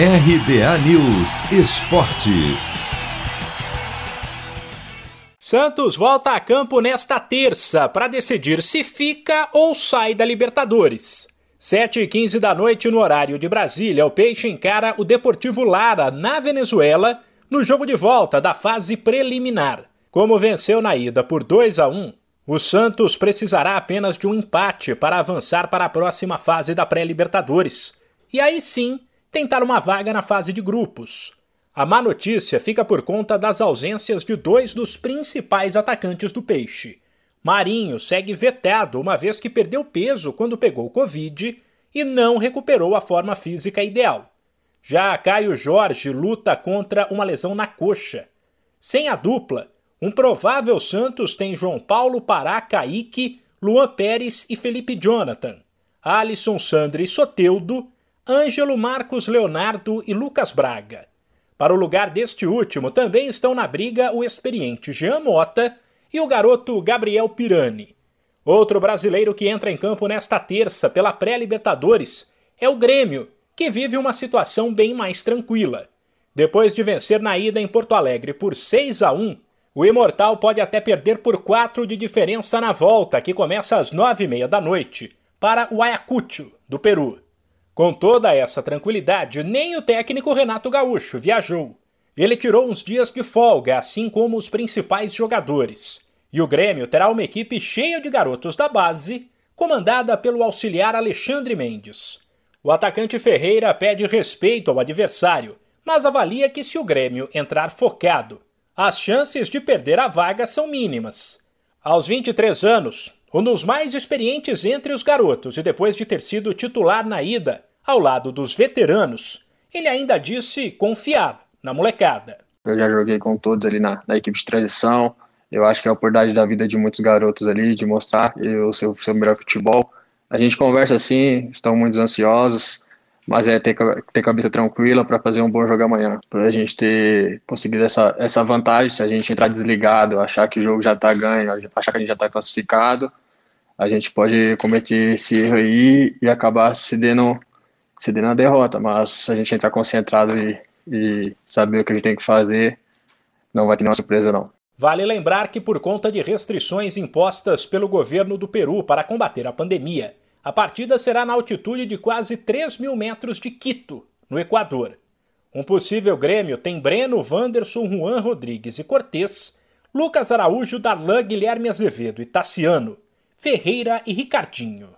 RBA News Esporte. Santos volta a campo nesta terça para decidir se fica ou sai da Libertadores. 7 e 15 da noite no horário de Brasília, o Peixe encara o Deportivo Lara na Venezuela no jogo de volta da fase preliminar. Como venceu na ida por 2 a 1, o Santos precisará apenas de um empate para avançar para a próxima fase da pré-Libertadores. E aí sim, tentar uma vaga na fase de grupos. A má notícia fica por conta das ausências de dois dos principais atacantes do Peixe. Marinho segue vetado, uma vez que perdeu peso quando pegou Covid e não recuperou a forma física ideal. Já Caio Jorge luta contra uma lesão na coxa. Sem a dupla, um provável Santos tem João Paulo Pará, Kaique, Luan Pérez e Felipe Jonathan, Alisson Sandri Soteudo Ângelo Marcos Leonardo e Lucas Braga. Para o lugar deste último também estão na briga o experiente Jean Mota e o garoto Gabriel Pirani. Outro brasileiro que entra em campo nesta terça pela pré-Libertadores é o Grêmio, que vive uma situação bem mais tranquila. Depois de vencer na ida em Porto Alegre por 6 a 1, o Imortal pode até perder por 4 de diferença na volta, que começa às 9h30 da noite, para o Ayacucho, do Peru. Com toda essa tranquilidade, nem o técnico Renato Gaúcho viajou. Ele tirou uns dias de folga, assim como os principais jogadores. E o Grêmio terá uma equipe cheia de garotos da base, comandada pelo auxiliar Alexandre Mendes. O atacante Ferreira pede respeito ao adversário, mas avalia que se o Grêmio entrar focado, as chances de perder a vaga são mínimas. Aos 23 anos, um dos mais experientes entre os garotos e depois de ter sido titular na ida, ao lado dos veteranos, ele ainda disse confiar na molecada. Eu já joguei com todos ali na, na equipe de transição. Eu acho que é a oportunidade da vida de muitos garotos ali, de mostrar o seu, seu melhor futebol. A gente conversa assim, estão muito ansiosos, mas é ter, ter cabeça tranquila para fazer um bom jogo amanhã. Para a gente ter conseguido essa, essa vantagem, se a gente entrar desligado, achar que o jogo já está ganho, achar que a gente já está classificado, a gente pode cometer esse erro aí e acabar se dando ceder na derrota, mas se a gente entrar concentrado e, e saber o que a gente tem que fazer, não vai ter nenhuma surpresa não. Vale lembrar que por conta de restrições impostas pelo governo do Peru para combater a pandemia, a partida será na altitude de quase 3 mil metros de Quito, no Equador. Um possível Grêmio tem Breno, Wanderson, Juan Rodrigues e Cortez, Lucas Araújo, Darlan, Guilherme Azevedo e Tassiano, Ferreira e Ricardinho.